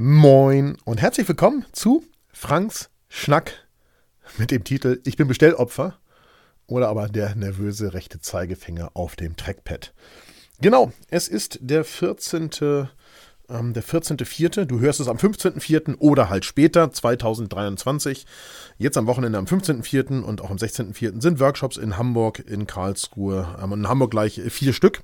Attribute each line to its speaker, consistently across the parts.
Speaker 1: Moin und herzlich willkommen zu Franks Schnack mit dem Titel Ich bin Bestellopfer oder aber der nervöse rechte Zeigefinger auf dem Trackpad. Genau, es ist der 14. Ähm, der 14.04. Du hörst es am 15.04. oder halt später, 2023. Jetzt am Wochenende am 15.04. und auch am 16.04. sind Workshops in Hamburg, in Karlsruhe ähm, in Hamburg gleich vier Stück.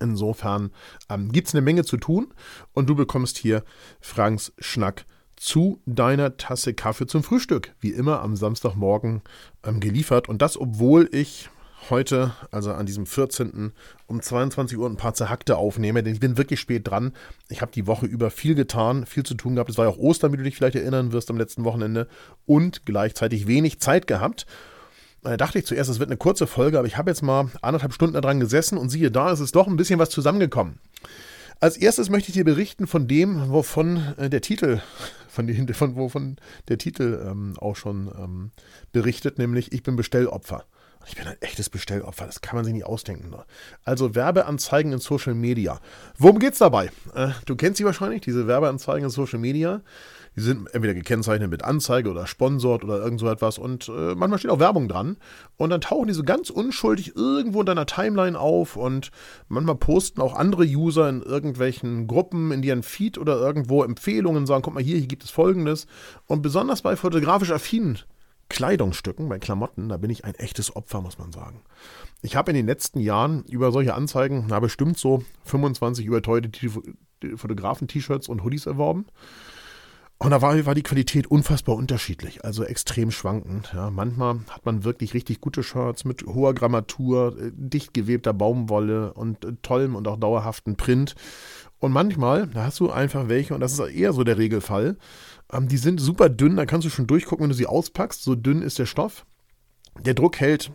Speaker 1: Insofern ähm, gibt es eine Menge zu tun und du bekommst hier Franks Schnack zu deiner Tasse Kaffee zum Frühstück, wie immer am Samstagmorgen ähm, geliefert. Und das, obwohl ich heute, also an diesem 14. um 22 Uhr ein paar zerhackte aufnehme, denn ich bin wirklich spät dran. Ich habe die Woche über viel getan, viel zu tun gehabt. Es war ja auch Ostern, wie du dich vielleicht erinnern wirst am letzten Wochenende und gleichzeitig wenig Zeit gehabt. Da dachte ich zuerst, es wird eine kurze Folge, aber ich habe jetzt mal anderthalb Stunden daran gesessen und siehe da, es ist doch ein bisschen was zusammengekommen. Als erstes möchte ich dir berichten von dem, wovon äh, der Titel, von, die, von wovon der Titel ähm, auch schon ähm, berichtet, nämlich Ich bin Bestellopfer. Ich bin ein echtes Bestellopfer, das kann man sich nicht ausdenken. Ne? Also Werbeanzeigen in Social Media. Worum geht's dabei? Äh, du kennst sie wahrscheinlich, diese Werbeanzeigen in Social Media. Die sind entweder gekennzeichnet mit Anzeige oder sponsort oder irgend so etwas und äh, manchmal steht auch Werbung dran. Und dann tauchen die so ganz unschuldig irgendwo in deiner Timeline auf und manchmal posten auch andere User in irgendwelchen Gruppen, in ihren Feed oder irgendwo Empfehlungen, sagen, guck mal hier, hier gibt es folgendes. Und besonders bei fotografisch affinen Kleidungsstücken, bei Klamotten, da bin ich ein echtes Opfer, muss man sagen. Ich habe in den letzten Jahren über solche Anzeigen, na bestimmt so 25 überteuerte Fotografen-T-Shirts und Hoodies erworben. Und da war, war die Qualität unfassbar unterschiedlich, also extrem schwankend. Ja. Manchmal hat man wirklich richtig gute Shirts mit hoher Grammatur, äh, dicht gewebter Baumwolle und äh, tollem und auch dauerhaften Print. Und manchmal, da hast du einfach welche, und das ist eher so der Regelfall, ähm, die sind super dünn, da kannst du schon durchgucken, wenn du sie auspackst. So dünn ist der Stoff. Der Druck hält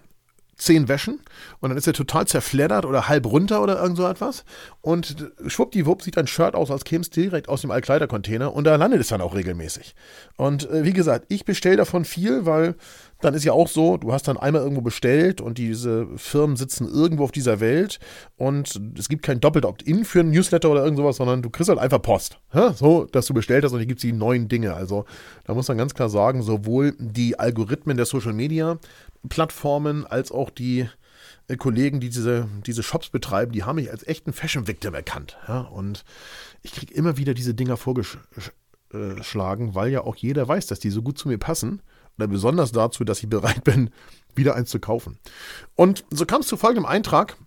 Speaker 1: zehn Wäschen und dann ist er total zerfleddert oder halb runter oder irgend so etwas. Und schwuppdiwupp sieht ein Shirt aus, als käme es direkt aus dem Altkleidercontainer und da landet es dann auch regelmäßig. Und äh, wie gesagt, ich bestelle davon viel, weil dann ist ja auch so, du hast dann einmal irgendwo bestellt und diese Firmen sitzen irgendwo auf dieser Welt und es gibt kein doppelt Opt-in für ein Newsletter oder irgend sowas, sondern du kriegst halt einfach Post. Ja? So, dass du bestellt hast und hier gibt es die neuen Dinge. Also da muss man ganz klar sagen, sowohl die Algorithmen der Social Media Plattformen als auch die äh, Kollegen, die diese, diese Shops betreiben, die haben mich als echten Fashion Victim erkannt. Ja? Und ich kriege immer wieder diese Dinger vorgeschlagen, weil ja auch jeder weiß, dass die so gut zu mir passen oder besonders dazu, dass ich bereit bin, wieder eins zu kaufen. Und so kam es zu folgendem Eintrag,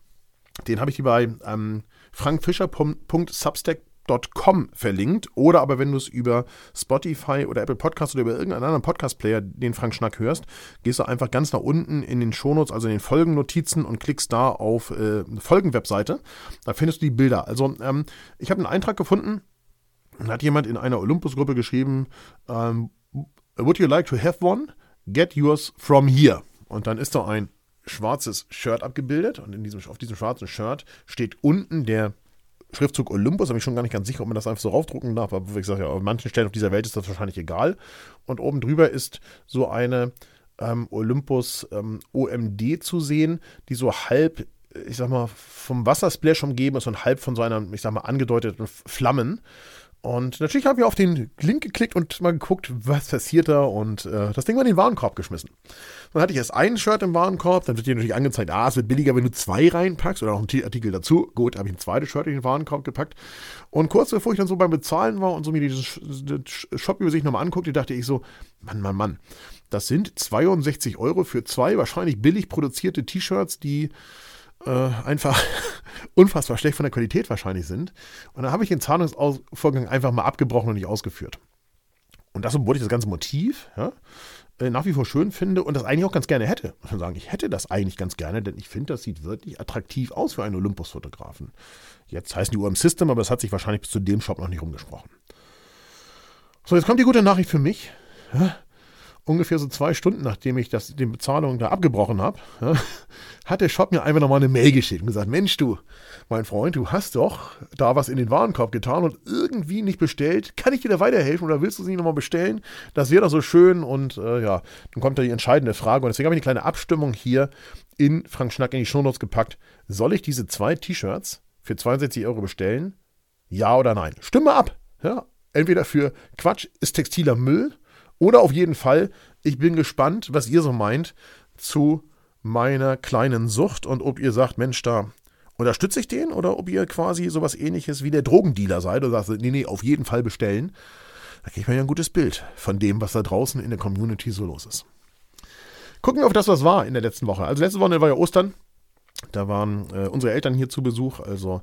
Speaker 1: den habe ich dir bei ähm, frankfischer.substack.com verlinkt oder aber wenn du es über Spotify oder Apple Podcast oder über irgendeinen anderen Podcast-Player den Frank Schnack hörst, gehst du einfach ganz nach unten in den Shownotes, also in den Folgennotizen und klickst da auf äh, Folgenwebseite. Da findest du die Bilder. Also ähm, ich habe einen Eintrag gefunden, da hat jemand in einer Olympus-Gruppe geschrieben, ähm, Would you like to have one? Get yours from here. Und dann ist da ein schwarzes Shirt abgebildet und in diesem, auf diesem schwarzen Shirt steht unten der Schriftzug Olympus, da bin ich schon gar nicht ganz sicher, ob man das einfach so raufdrucken darf, aber wie gesagt, ja, auf manchen Stellen auf dieser Welt ist das wahrscheinlich egal. Und oben drüber ist so eine ähm, Olympus ähm, OMD zu sehen, die so halb, ich sag mal, vom Wassersplash umgeben ist und halb von so einer, ich sag mal, angedeuteten Flammen. Und natürlich haben wir auf den Link geklickt und mal geguckt, was passiert da und äh, das Ding war in den Warenkorb geschmissen. Dann hatte ich erst ein Shirt im Warenkorb, dann wird dir natürlich angezeigt, ah, es wird billiger, wenn du zwei reinpackst oder auch einen Artikel dazu. Gut, habe ich ein zweites Shirt in den Warenkorb gepackt. Und kurz bevor ich dann so beim Bezahlen war und so mir diese Shop-Übersicht nochmal anguckte, dachte ich so, Mann, Mann, Mann, das sind 62 Euro für zwei wahrscheinlich billig produzierte T-Shirts, die äh, einfach unfassbar schlecht von der Qualität wahrscheinlich sind. Und dann habe ich den Zahlungsvorgang einfach mal abgebrochen und nicht ausgeführt. Und das, obwohl ich das ganze Motiv ja, äh, nach wie vor schön finde und das eigentlich auch ganz gerne hätte. Muss man sagen, ich hätte das eigentlich ganz gerne, denn ich finde, das sieht wirklich attraktiv aus für einen Olympus-Fotografen. Jetzt heißen die UM System, aber es hat sich wahrscheinlich bis zu dem Shop noch nicht rumgesprochen. So, jetzt kommt die gute Nachricht für mich. Ja, ungefähr so zwei Stunden, nachdem ich das, die Bezahlung da abgebrochen habe, ja, hat der Shop mir einfach nochmal eine Mail geschickt und gesagt, Mensch du, mein Freund, du hast doch da was in den Warenkorb getan und irgendwie nicht bestellt. Kann ich dir da weiterhelfen oder willst du es nicht nochmal bestellen? Das wäre doch so schön und äh, ja, dann kommt da die entscheidende Frage und deswegen habe ich eine kleine Abstimmung hier in Frank Schnack in die Shownotes gepackt. Soll ich diese zwei T-Shirts für 62 Euro bestellen? Ja oder nein? Stimme ab! Ja, Entweder für Quatsch ist textiler Müll oder auf jeden Fall, ich bin gespannt, was ihr so meint zu meiner kleinen Sucht und ob ihr sagt, Mensch, da unterstütze ich den oder ob ihr quasi sowas ähnliches wie der Drogendealer seid und sagt, nee, nee, auf jeden Fall bestellen. Da kriege ich mir ja ein gutes Bild von dem, was da draußen in der Community so los ist. Gucken wir auf das, was war in der letzten Woche. Also letzte Woche war ja Ostern. Da waren äh, unsere Eltern hier zu Besuch, also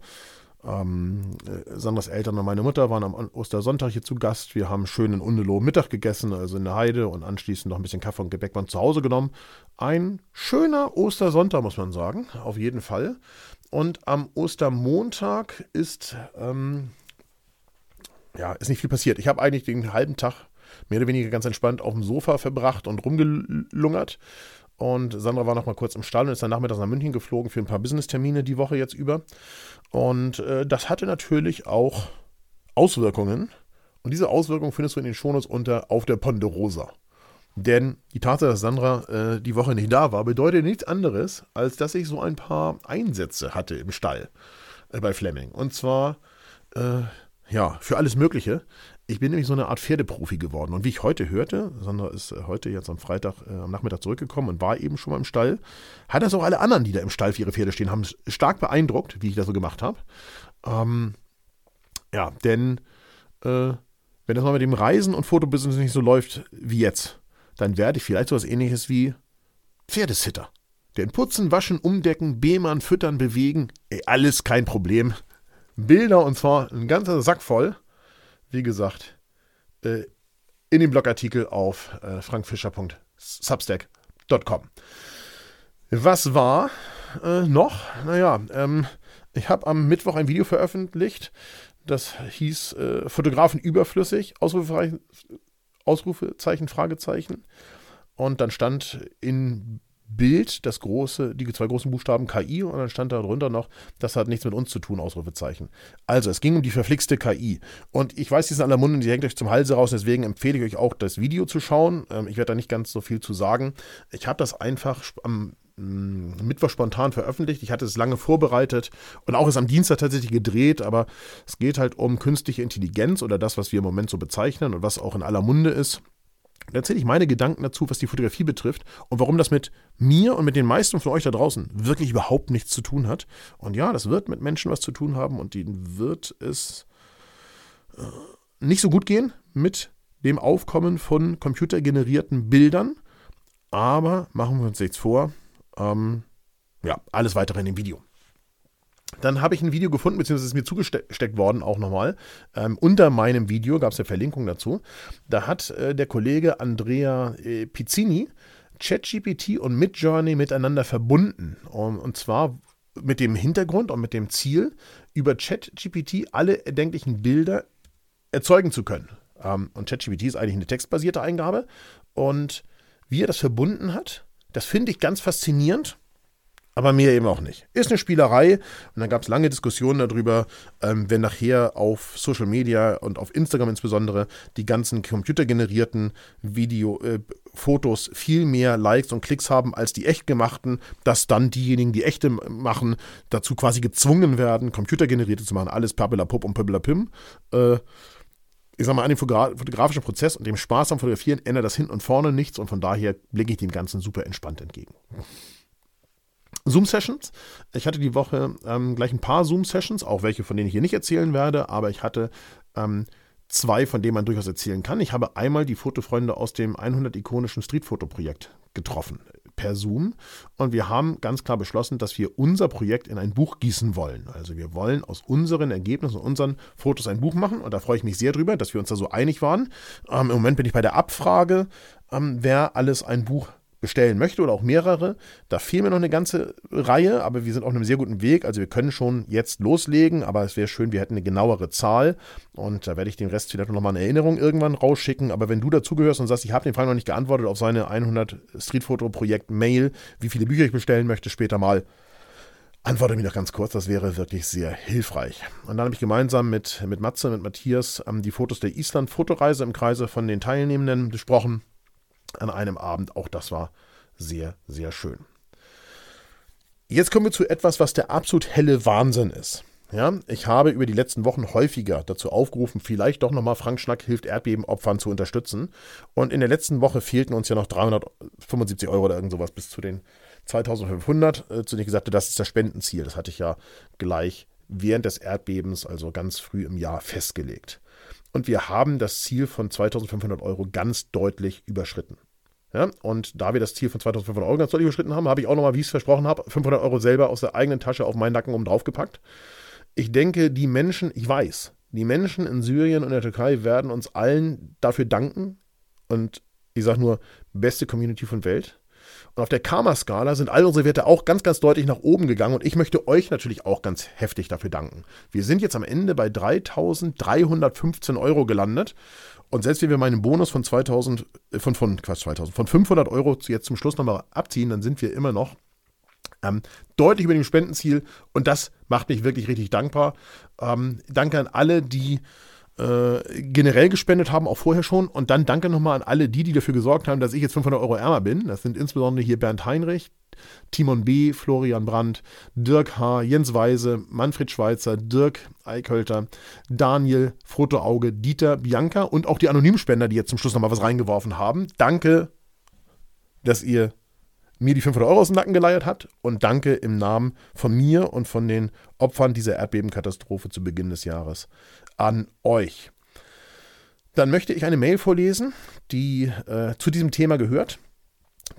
Speaker 1: ähm, äh, Sandras Eltern und meine Mutter waren am Ostersonntag hier zu Gast. Wir haben schön in Undeloh Mittag gegessen, also in der Heide und anschließend noch ein bisschen Kaffee und Gebäck von zu Hause genommen. Ein schöner Ostersonntag, muss man sagen, auf jeden Fall. Und am Ostermontag ist, ähm, ja, ist nicht viel passiert. Ich habe eigentlich den halben Tag mehr oder weniger ganz entspannt auf dem Sofa verbracht und rumgelungert. Und Sandra war noch mal kurz im Stall und ist dann nachmittags nach München geflogen für ein paar Business-Termine die Woche jetzt über. Und äh, das hatte natürlich auch Auswirkungen. Und diese Auswirkungen findest du in den Shownotes unter auf der Ponderosa. Denn die Tatsache, dass Sandra äh, die Woche nicht da war, bedeutet nichts anderes, als dass ich so ein paar Einsätze hatte im Stall äh, bei Fleming. Und zwar, äh, ja, für alles Mögliche. Ich bin nämlich so eine Art Pferdeprofi geworden. Und wie ich heute hörte, Sandra ist äh, heute jetzt am Freitag, äh, am Nachmittag zurückgekommen und war eben schon mal im Stall, hat das auch alle anderen, die da im Stall für ihre Pferde stehen, haben stark beeindruckt, wie ich das so gemacht habe. Ähm, ja, denn äh, wenn das mal mit dem Reisen und Fotobusiness nicht so läuft wie jetzt, dann werde ich vielleicht so etwas ähnliches wie Pferdesitter. Denn putzen, waschen, umdecken, behmern, füttern, bewegen, ey, alles kein Problem. Bilder und zwar ein ganzer Sack voll wie gesagt, äh, in dem Blogartikel auf äh, frankfischer.substack.com. Was war äh, noch? Naja, ähm, ich habe am Mittwoch ein Video veröffentlicht, das hieß äh, Fotografen überflüssig, Ausrufezeichen, Ausrufezeichen, Fragezeichen. Und dann stand in Bild, das große, die zwei großen Buchstaben KI und dann stand da drunter noch, das hat nichts mit uns zu tun, Ausrufezeichen. Also, es ging um die verflixte KI. Und ich weiß, die sind aller Munde, die hängt euch zum Halse raus, deswegen empfehle ich euch auch, das Video zu schauen. Ähm, ich werde da nicht ganz so viel zu sagen. Ich habe das einfach am mm, Mittwoch spontan veröffentlicht. Ich hatte es lange vorbereitet und auch es am Dienstag tatsächlich gedreht, aber es geht halt um künstliche Intelligenz oder das, was wir im Moment so bezeichnen und was auch in aller Munde ist. Da erzähle ich meine Gedanken dazu, was die Fotografie betrifft und warum das mit mir und mit den meisten von euch da draußen wirklich überhaupt nichts zu tun hat. Und ja, das wird mit Menschen was zu tun haben und ihnen wird es äh, nicht so gut gehen mit dem Aufkommen von computergenerierten Bildern. Aber machen wir uns nichts vor. Ähm, ja, alles weitere in dem Video. Dann habe ich ein Video gefunden, beziehungsweise ist mir zugesteckt worden auch nochmal. Ähm, unter meinem Video gab es eine Verlinkung dazu. Da hat äh, der Kollege Andrea äh, Pizzini ChatGPT und Midjourney miteinander verbunden. Um, und zwar mit dem Hintergrund und mit dem Ziel, über ChatGPT alle erdenklichen Bilder erzeugen zu können. Ähm, und ChatGPT ist eigentlich eine textbasierte Eingabe. Und wie er das verbunden hat, das finde ich ganz faszinierend aber mehr eben auch nicht. Ist eine Spielerei und dann gab es lange Diskussionen darüber, ähm, wenn nachher auf Social Media und auf Instagram insbesondere die ganzen computergenerierten Video, äh, Fotos viel mehr Likes und Klicks haben als die echt gemachten, dass dann diejenigen, die echte machen, dazu quasi gezwungen werden, computergenerierte zu machen. Alles Pappelapup und Pim. Äh, ich sag mal, an dem fotografischen Prozess und dem Spaß am Fotografieren ändert das hin und vorne nichts und von daher blicke ich dem Ganzen super entspannt entgegen. Zoom-Sessions. Ich hatte die Woche ähm, gleich ein paar Zoom-Sessions, auch welche, von denen ich hier nicht erzählen werde, aber ich hatte ähm, zwei, von denen man durchaus erzählen kann. Ich habe einmal die Fotofreunde aus dem 100 ikonischen Streetfoto-Projekt getroffen per Zoom und wir haben ganz klar beschlossen, dass wir unser Projekt in ein Buch gießen wollen. Also wir wollen aus unseren Ergebnissen, unseren Fotos ein Buch machen und da freue ich mich sehr drüber, dass wir uns da so einig waren. Ähm, Im Moment bin ich bei der Abfrage, ähm, wer alles ein Buch bestellen möchte oder auch mehrere. Da fehlen mir noch eine ganze Reihe, aber wir sind auf einem sehr guten Weg. Also wir können schon jetzt loslegen, aber es wäre schön, wir hätten eine genauere Zahl und da werde ich den Rest vielleicht noch mal in Erinnerung irgendwann rausschicken. Aber wenn du dazugehörst und sagst, ich habe den Fall noch nicht geantwortet auf seine 100 Streetfoto-Projekt-Mail, wie viele Bücher ich bestellen möchte später mal, Antworte mir noch ganz kurz, das wäre wirklich sehr hilfreich. Und dann habe ich gemeinsam mit, mit Matze, mit Matthias ähm, die Fotos der Island-Fotoreise im Kreise von den Teilnehmenden besprochen an einem Abend. Auch das war sehr, sehr schön. Jetzt kommen wir zu etwas, was der absolut helle Wahnsinn ist. Ja, ich habe über die letzten Wochen häufiger dazu aufgerufen, vielleicht doch nochmal Frank Schnack hilft Erdbebenopfern zu unterstützen. Und in der letzten Woche fehlten uns ja noch 375 Euro oder irgend sowas bis zu den 2500, äh, zu denen ich gesagt habe, das ist das Spendenziel. Das hatte ich ja gleich während des Erdbebens, also ganz früh im Jahr, festgelegt. Und wir haben das Ziel von 2500 Euro ganz deutlich überschritten. Ja, und da wir das Ziel von 2500 Euro ganz deutlich überschritten haben, habe ich auch nochmal, wie ich es versprochen habe, 500 Euro selber aus der eigenen Tasche auf meinen Nacken oben drauf gepackt. Ich denke, die Menschen, ich weiß, die Menschen in Syrien und der Türkei werden uns allen dafür danken. Und ich sage nur, beste Community von Welt. Und auf der Karma-Skala sind all unsere Werte auch ganz, ganz deutlich nach oben gegangen. Und ich möchte euch natürlich auch ganz heftig dafür danken. Wir sind jetzt am Ende bei 3.315 Euro gelandet. Und selbst wenn wir meinen Bonus von 2000, äh, von, von, Quatsch, 2000, von 500 Euro jetzt zum Schluss nochmal abziehen, dann sind wir immer noch ähm, deutlich über dem Spendenziel. Und das macht mich wirklich richtig dankbar. Ähm, danke an alle, die äh, generell gespendet haben, auch vorher schon. Und dann danke nochmal an alle die, die dafür gesorgt haben, dass ich jetzt 500 Euro ärmer bin. Das sind insbesondere hier Bernd Heinrich, Timon B., Florian Brandt, Dirk H., Jens Weise, Manfred Schweitzer, Dirk Eichhölter, Daniel, Fotoauge, Dieter, Bianca und auch die Anonymspender, die jetzt zum Schluss nochmal was reingeworfen haben. Danke, dass ihr mir die 500 Euro aus dem Nacken geleiert habt und danke im Namen von mir und von den Opfern dieser Erdbebenkatastrophe zu Beginn des Jahres an euch. Dann möchte ich eine Mail vorlesen, die äh, zu diesem Thema gehört.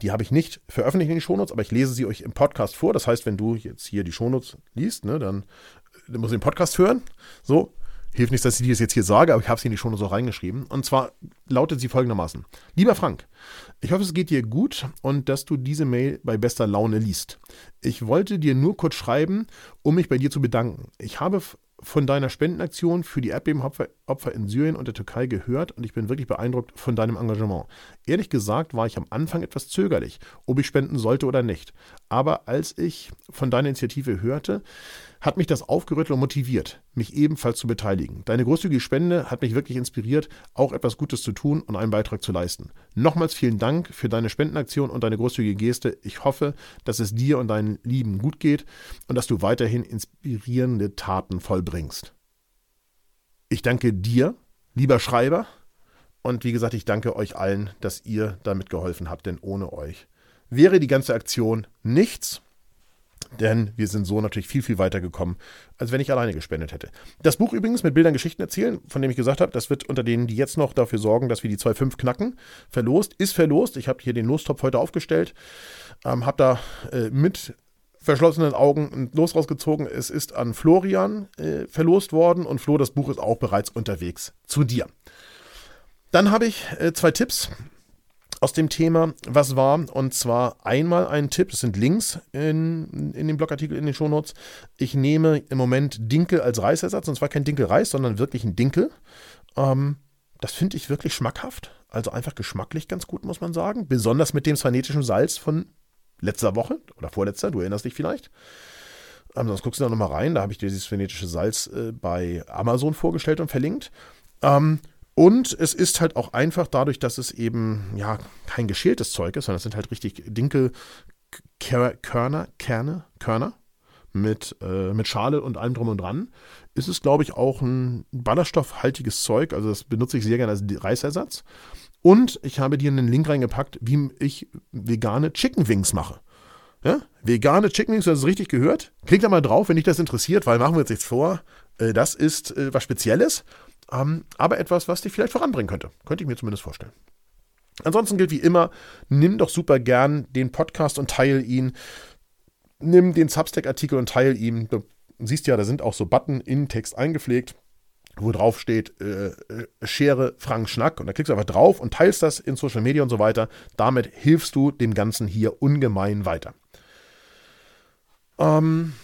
Speaker 1: Die habe ich nicht veröffentlicht in den Shownotes, aber ich lese sie euch im Podcast vor. Das heißt, wenn du jetzt hier die Shownotes liest, ne, dann, dann musst du den Podcast hören. So, hilft nicht, dass ich das jetzt hier sage, aber ich habe sie in die Shownotes auch reingeschrieben. Und zwar lautet sie folgendermaßen. Lieber Frank, ich hoffe, es geht dir gut und dass du diese Mail bei bester Laune liest. Ich wollte dir nur kurz schreiben, um mich bei dir zu bedanken. Ich habe von deiner Spendenaktion für die Erdbebenopfer in Syrien und der Türkei gehört und ich bin wirklich beeindruckt von deinem Engagement. Ehrlich gesagt war ich am Anfang etwas zögerlich, ob ich spenden sollte oder nicht. Aber als ich von deiner Initiative hörte, hat mich das aufgerüttelt und motiviert, mich ebenfalls zu beteiligen. Deine großzügige Spende hat mich wirklich inspiriert, auch etwas Gutes zu tun und einen Beitrag zu leisten. Nochmals vielen Dank für deine Spendenaktion und deine großzügige Geste. Ich hoffe, dass es dir und deinen Lieben gut geht und dass du weiterhin inspirierende Taten vollbringst. Ich danke dir, lieber Schreiber, und wie gesagt, ich danke euch allen, dass ihr damit geholfen habt, denn ohne euch wäre die ganze Aktion nichts. Denn wir sind so natürlich viel, viel weiter gekommen, als wenn ich alleine gespendet hätte. Das Buch übrigens mit Bildern Geschichten erzählen, von dem ich gesagt habe, das wird unter denen, die jetzt noch dafür sorgen, dass wir die 2.5 knacken, verlost. Ist verlost. Ich habe hier den Lostopf heute aufgestellt. Ähm, habe da äh, mit verschlossenen Augen ein Los rausgezogen. Es ist an Florian äh, verlost worden und Flo, das Buch ist auch bereits unterwegs zu dir. Dann habe ich äh, zwei Tipps aus dem Thema, was war. Und zwar einmal ein Tipp, das sind Links in, in dem Blogartikel, in den Shownotes. Ich nehme im Moment Dinkel als Reisersatz, und zwar kein Dinkelreis, sondern wirklich ein Dinkel. Ähm, das finde ich wirklich schmackhaft. Also einfach geschmacklich ganz gut, muss man sagen. Besonders mit dem svanetischen Salz von letzter Woche oder vorletzter, du erinnerst dich vielleicht. Ähm, sonst guckst du da nochmal rein. Da habe ich dir dieses svanetische Salz äh, bei Amazon vorgestellt und verlinkt. Ähm, und es ist halt auch einfach dadurch, dass es eben ja kein geschältes Zeug ist, sondern es sind halt richtig Dinkelkörner, Kerne, Körner mit, äh, mit Schale und allem drum und dran, ist es, glaube ich, auch ein ballaststoffhaltiges Zeug. Also das benutze ich sehr gerne als Reisersatz. Und ich habe dir einen Link reingepackt, wie ich vegane Chicken Wings mache. Ja? Vegane Chicken Wings, du hast es richtig gehört. Klick da mal drauf, wenn dich das interessiert, weil machen wir uns jetzt vor, äh, das ist äh, was Spezielles. Ähm, aber etwas, was dich vielleicht voranbringen könnte. Könnte ich mir zumindest vorstellen. Ansonsten gilt wie immer, nimm doch super gern den Podcast und teile ihn. Nimm den Substack-Artikel und teile ihn. Du siehst ja, da sind auch so Button in Text eingepflegt, wo drauf steht, äh, äh, Schere Frank Schnack. Und da klickst du einfach drauf und teilst das in Social Media und so weiter. Damit hilfst du dem Ganzen hier ungemein weiter. Ähm,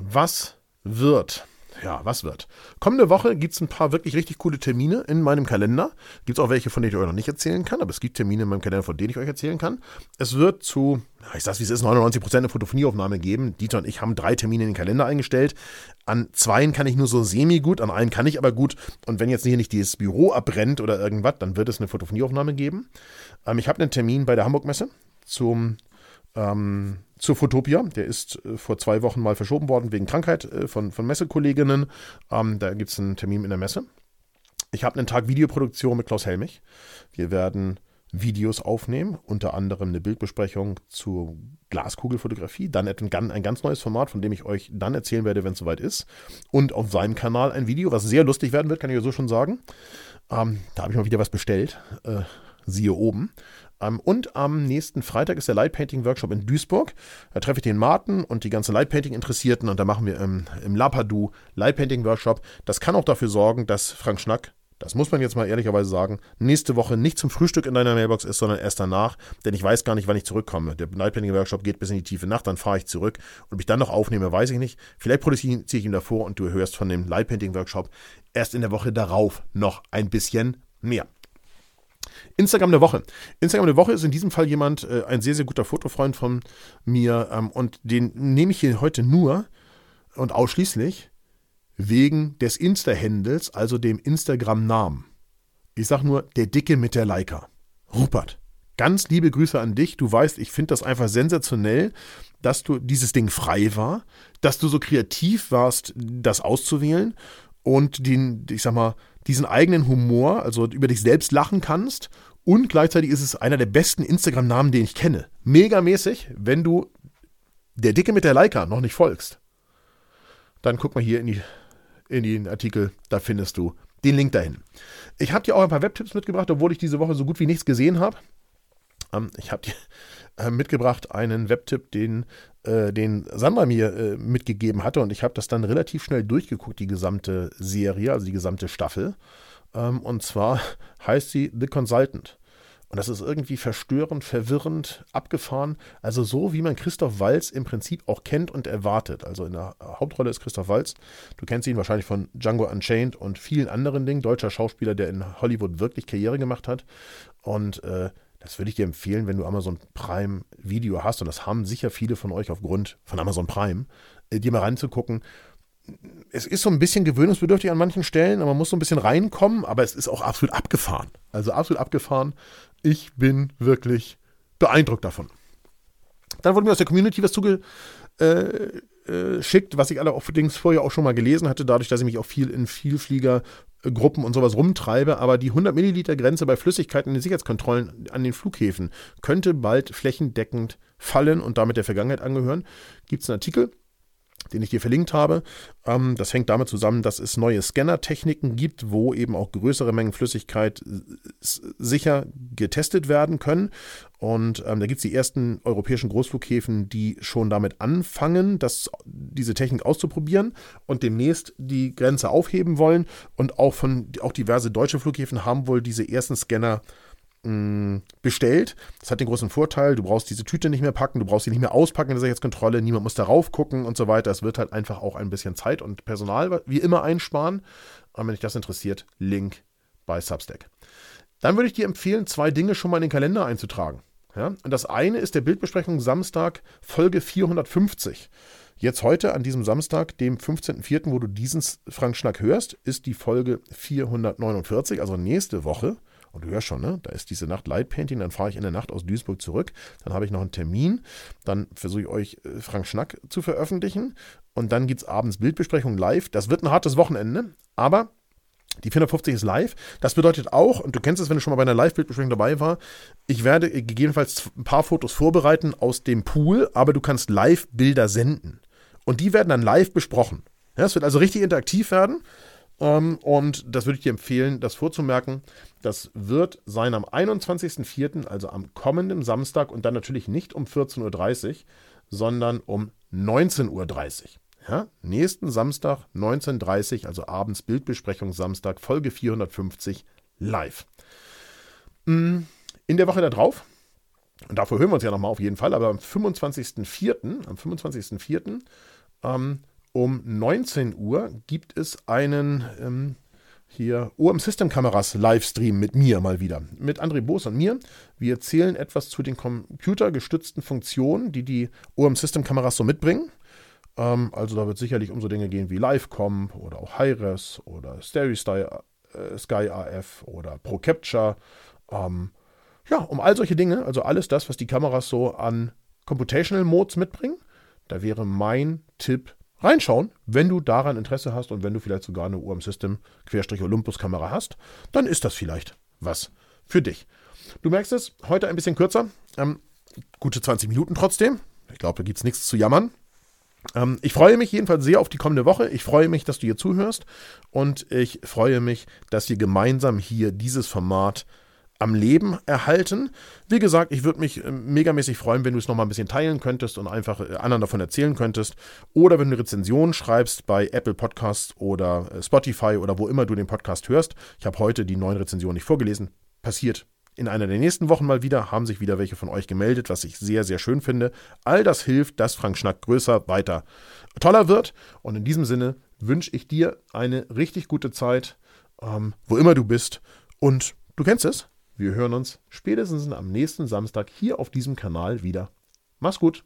Speaker 1: was wird ja, was wird? Kommende Woche gibt es ein paar wirklich richtig coole Termine in meinem Kalender. Gibt es auch welche, von denen ich euch noch nicht erzählen kann, aber es gibt Termine in meinem Kalender, von denen ich euch erzählen kann. Es wird zu, ich sag's wie es ist, 99% eine Fotofonieaufnahme geben. Dieter und ich haben drei Termine in den Kalender eingestellt. An zweien kann ich nur so semi-gut, an einem kann ich aber gut. Und wenn jetzt hier nicht dieses Büro abbrennt oder irgendwas, dann wird es eine Fotofonieaufnahme geben. Ähm, ich habe einen Termin bei der Hamburg-Messe zum ähm, zur Fotopia. Der ist äh, vor zwei Wochen mal verschoben worden wegen Krankheit äh, von, von Messekolleginnen. Ähm, da gibt es einen Termin in der Messe. Ich habe einen Tag Videoproduktion mit Klaus Helmich. Wir werden Videos aufnehmen, unter anderem eine Bildbesprechung zur Glaskugelfotografie, dann ein, ganz neues Format, von dem ich euch dann erzählen werde, wenn es soweit ist. Und auf seinem Kanal ein Video, was sehr lustig werden wird, kann ich so schon sagen. Ähm, da habe ich mal wieder was bestellt. Äh, siehe oben. Und am nächsten Freitag ist der Lightpainting Workshop in Duisburg. Da treffe ich den Martin und die ganzen Lightpainting-Interessierten und da machen wir im, im Lapadu Lightpainting Workshop. Das kann auch dafür sorgen, dass Frank Schnack das muss man jetzt mal ehrlicherweise sagen, nächste Woche nicht zum Frühstück in deiner Mailbox ist, sondern erst danach, denn ich weiß gar nicht, wann ich zurückkomme. Der Nightplanning Workshop geht bis in die tiefe Nacht, dann fahre ich zurück und ob ich dann noch aufnehme, weiß ich nicht. Vielleicht produziere ich ihn davor und du hörst von dem Lightpainting Workshop erst in der Woche darauf noch ein bisschen mehr. Instagram der Woche. Instagram der Woche ist in diesem Fall jemand, äh, ein sehr, sehr guter Fotofreund von mir ähm, und den nehme ich hier heute nur und ausschließlich, wegen des Insta-Handles, also dem Instagram-Namen. Ich sag nur, der Dicke mit der Leica. Rupert. Ganz liebe Grüße an dich. Du weißt, ich finde das einfach sensationell, dass du dieses Ding frei war, dass du so kreativ warst, das auszuwählen und den, ich sag mal, diesen eigenen Humor, also über dich selbst lachen kannst. Und gleichzeitig ist es einer der besten Instagram-Namen, den ich kenne. Megamäßig, wenn du der Dicke mit der Leica noch nicht folgst. Dann guck mal hier in die in den Artikel, da findest du den Link dahin. Ich habe dir auch ein paar Webtipps mitgebracht, obwohl ich diese Woche so gut wie nichts gesehen habe. Ähm, ich habe dir äh, mitgebracht einen Webtipp, den, äh, den Sandra mir äh, mitgegeben hatte und ich habe das dann relativ schnell durchgeguckt, die gesamte Serie, also die gesamte Staffel. Ähm, und zwar heißt sie The Consultant. Und das ist irgendwie verstörend, verwirrend, abgefahren. Also so, wie man Christoph Walz im Prinzip auch kennt und erwartet. Also in der Hauptrolle ist Christoph Walz. Du kennst ihn wahrscheinlich von Django Unchained und vielen anderen Dingen. Deutscher Schauspieler, der in Hollywood wirklich Karriere gemacht hat. Und äh, das würde ich dir empfehlen, wenn du Amazon Prime Video hast. Und das haben sicher viele von euch aufgrund von Amazon Prime, äh, dir mal reinzugucken es ist so ein bisschen gewöhnungsbedürftig an manchen Stellen, aber man muss so ein bisschen reinkommen, aber es ist auch absolut abgefahren. Also absolut abgefahren. Ich bin wirklich beeindruckt davon. Dann wurde mir aus der Community was zugeschickt, äh, äh, was ich allerdings vorher auch schon mal gelesen hatte, dadurch, dass ich mich auch viel in Vielfliegergruppen und sowas rumtreibe. Aber die 100 Milliliter Grenze bei Flüssigkeiten in den Sicherheitskontrollen an den Flughäfen könnte bald flächendeckend fallen und damit der Vergangenheit angehören. Gibt es einen Artikel den ich dir verlinkt habe. Ähm, das hängt damit zusammen, dass es neue Scannertechniken gibt, wo eben auch größere Mengen Flüssigkeit sicher getestet werden können. Und ähm, da gibt es die ersten europäischen Großflughäfen, die schon damit anfangen, das, diese Technik auszuprobieren und demnächst die Grenze aufheben wollen. Und auch von auch diverse deutsche Flughäfen haben wohl diese ersten Scanner Bestellt. Das hat den großen Vorteil, du brauchst diese Tüte nicht mehr packen, du brauchst sie nicht mehr auspacken in der Sicherheitskontrolle, niemand muss darauf gucken und so weiter. Es wird halt einfach auch ein bisschen Zeit und Personal wie immer einsparen. Und wenn dich das interessiert, Link bei Substack. Dann würde ich dir empfehlen, zwei Dinge schon mal in den Kalender einzutragen. Ja? Und das eine ist der Bildbesprechung Samstag Folge 450. Jetzt heute, an diesem Samstag, dem 15.04., wo du diesen Frank Schnack hörst, ist die Folge 449, also nächste Woche. Und du hörst schon, ne? Da ist diese Nacht Light Painting, dann fahre ich in der Nacht aus Duisburg zurück. Dann habe ich noch einen Termin. Dann versuche ich euch äh, Frank Schnack zu veröffentlichen. Und dann gibt es abends Bildbesprechung live. Das wird ein hartes Wochenende, aber die 450 ist live. Das bedeutet auch, und du kennst es, wenn du schon mal bei einer Live-Bildbesprechung dabei war, ich werde gegebenenfalls ein paar Fotos vorbereiten aus dem Pool, aber du kannst Live-Bilder senden. Und die werden dann live besprochen. Ja, es wird also richtig interaktiv werden. Ähm, und das würde ich dir empfehlen, das vorzumerken. Das wird sein am 21.04., also am kommenden Samstag und dann natürlich nicht um 14.30 Uhr, sondern um 19.30 Uhr. Ja, nächsten Samstag 19.30 Uhr, also abends Bildbesprechung Samstag, Folge 450 live. Mm, in der Woche darauf, und davor hören wir uns ja nochmal auf jeden Fall, aber am 25.04., am 25.04. Ähm, um 19 Uhr gibt es einen ähm, hier OM System Kameras Livestream mit mir mal wieder. Mit André Boos und mir. Wir erzählen etwas zu den computergestützten Funktionen, die die OM System Kameras so mitbringen. Ähm, also da wird sicherlich um so Dinge gehen wie Livecomp oder auch Hi-Res oder Stereo äh, Sky AF oder Pro Capture. Ähm, ja, um all solche Dinge, also alles das, was die Kameras so an Computational Modes mitbringen. Da wäre mein Tipp reinschauen, wenn du daran Interesse hast und wenn du vielleicht sogar eine UM System Olympus Kamera hast, dann ist das vielleicht was für dich. Du merkst es, heute ein bisschen kürzer, ähm, gute 20 Minuten trotzdem. Ich glaube, da gibt es nichts zu jammern. Ähm, ich freue mich jedenfalls sehr auf die kommende Woche. Ich freue mich, dass du hier zuhörst und ich freue mich, dass wir gemeinsam hier dieses Format am Leben erhalten. Wie gesagt, ich würde mich äh, megamäßig freuen, wenn du es nochmal ein bisschen teilen könntest und einfach äh, anderen davon erzählen könntest. Oder wenn du Rezensionen schreibst bei Apple Podcasts oder äh, Spotify oder wo immer du den Podcast hörst. Ich habe heute die neuen Rezensionen nicht vorgelesen. Passiert in einer der nächsten Wochen mal wieder, haben sich wieder welche von euch gemeldet, was ich sehr, sehr schön finde. All das hilft, dass Frank Schnack größer, weiter, toller wird. Und in diesem Sinne wünsche ich dir eine richtig gute Zeit, ähm, wo immer du bist. Und du kennst es. Wir hören uns spätestens am nächsten Samstag hier auf diesem Kanal wieder. Mach's gut.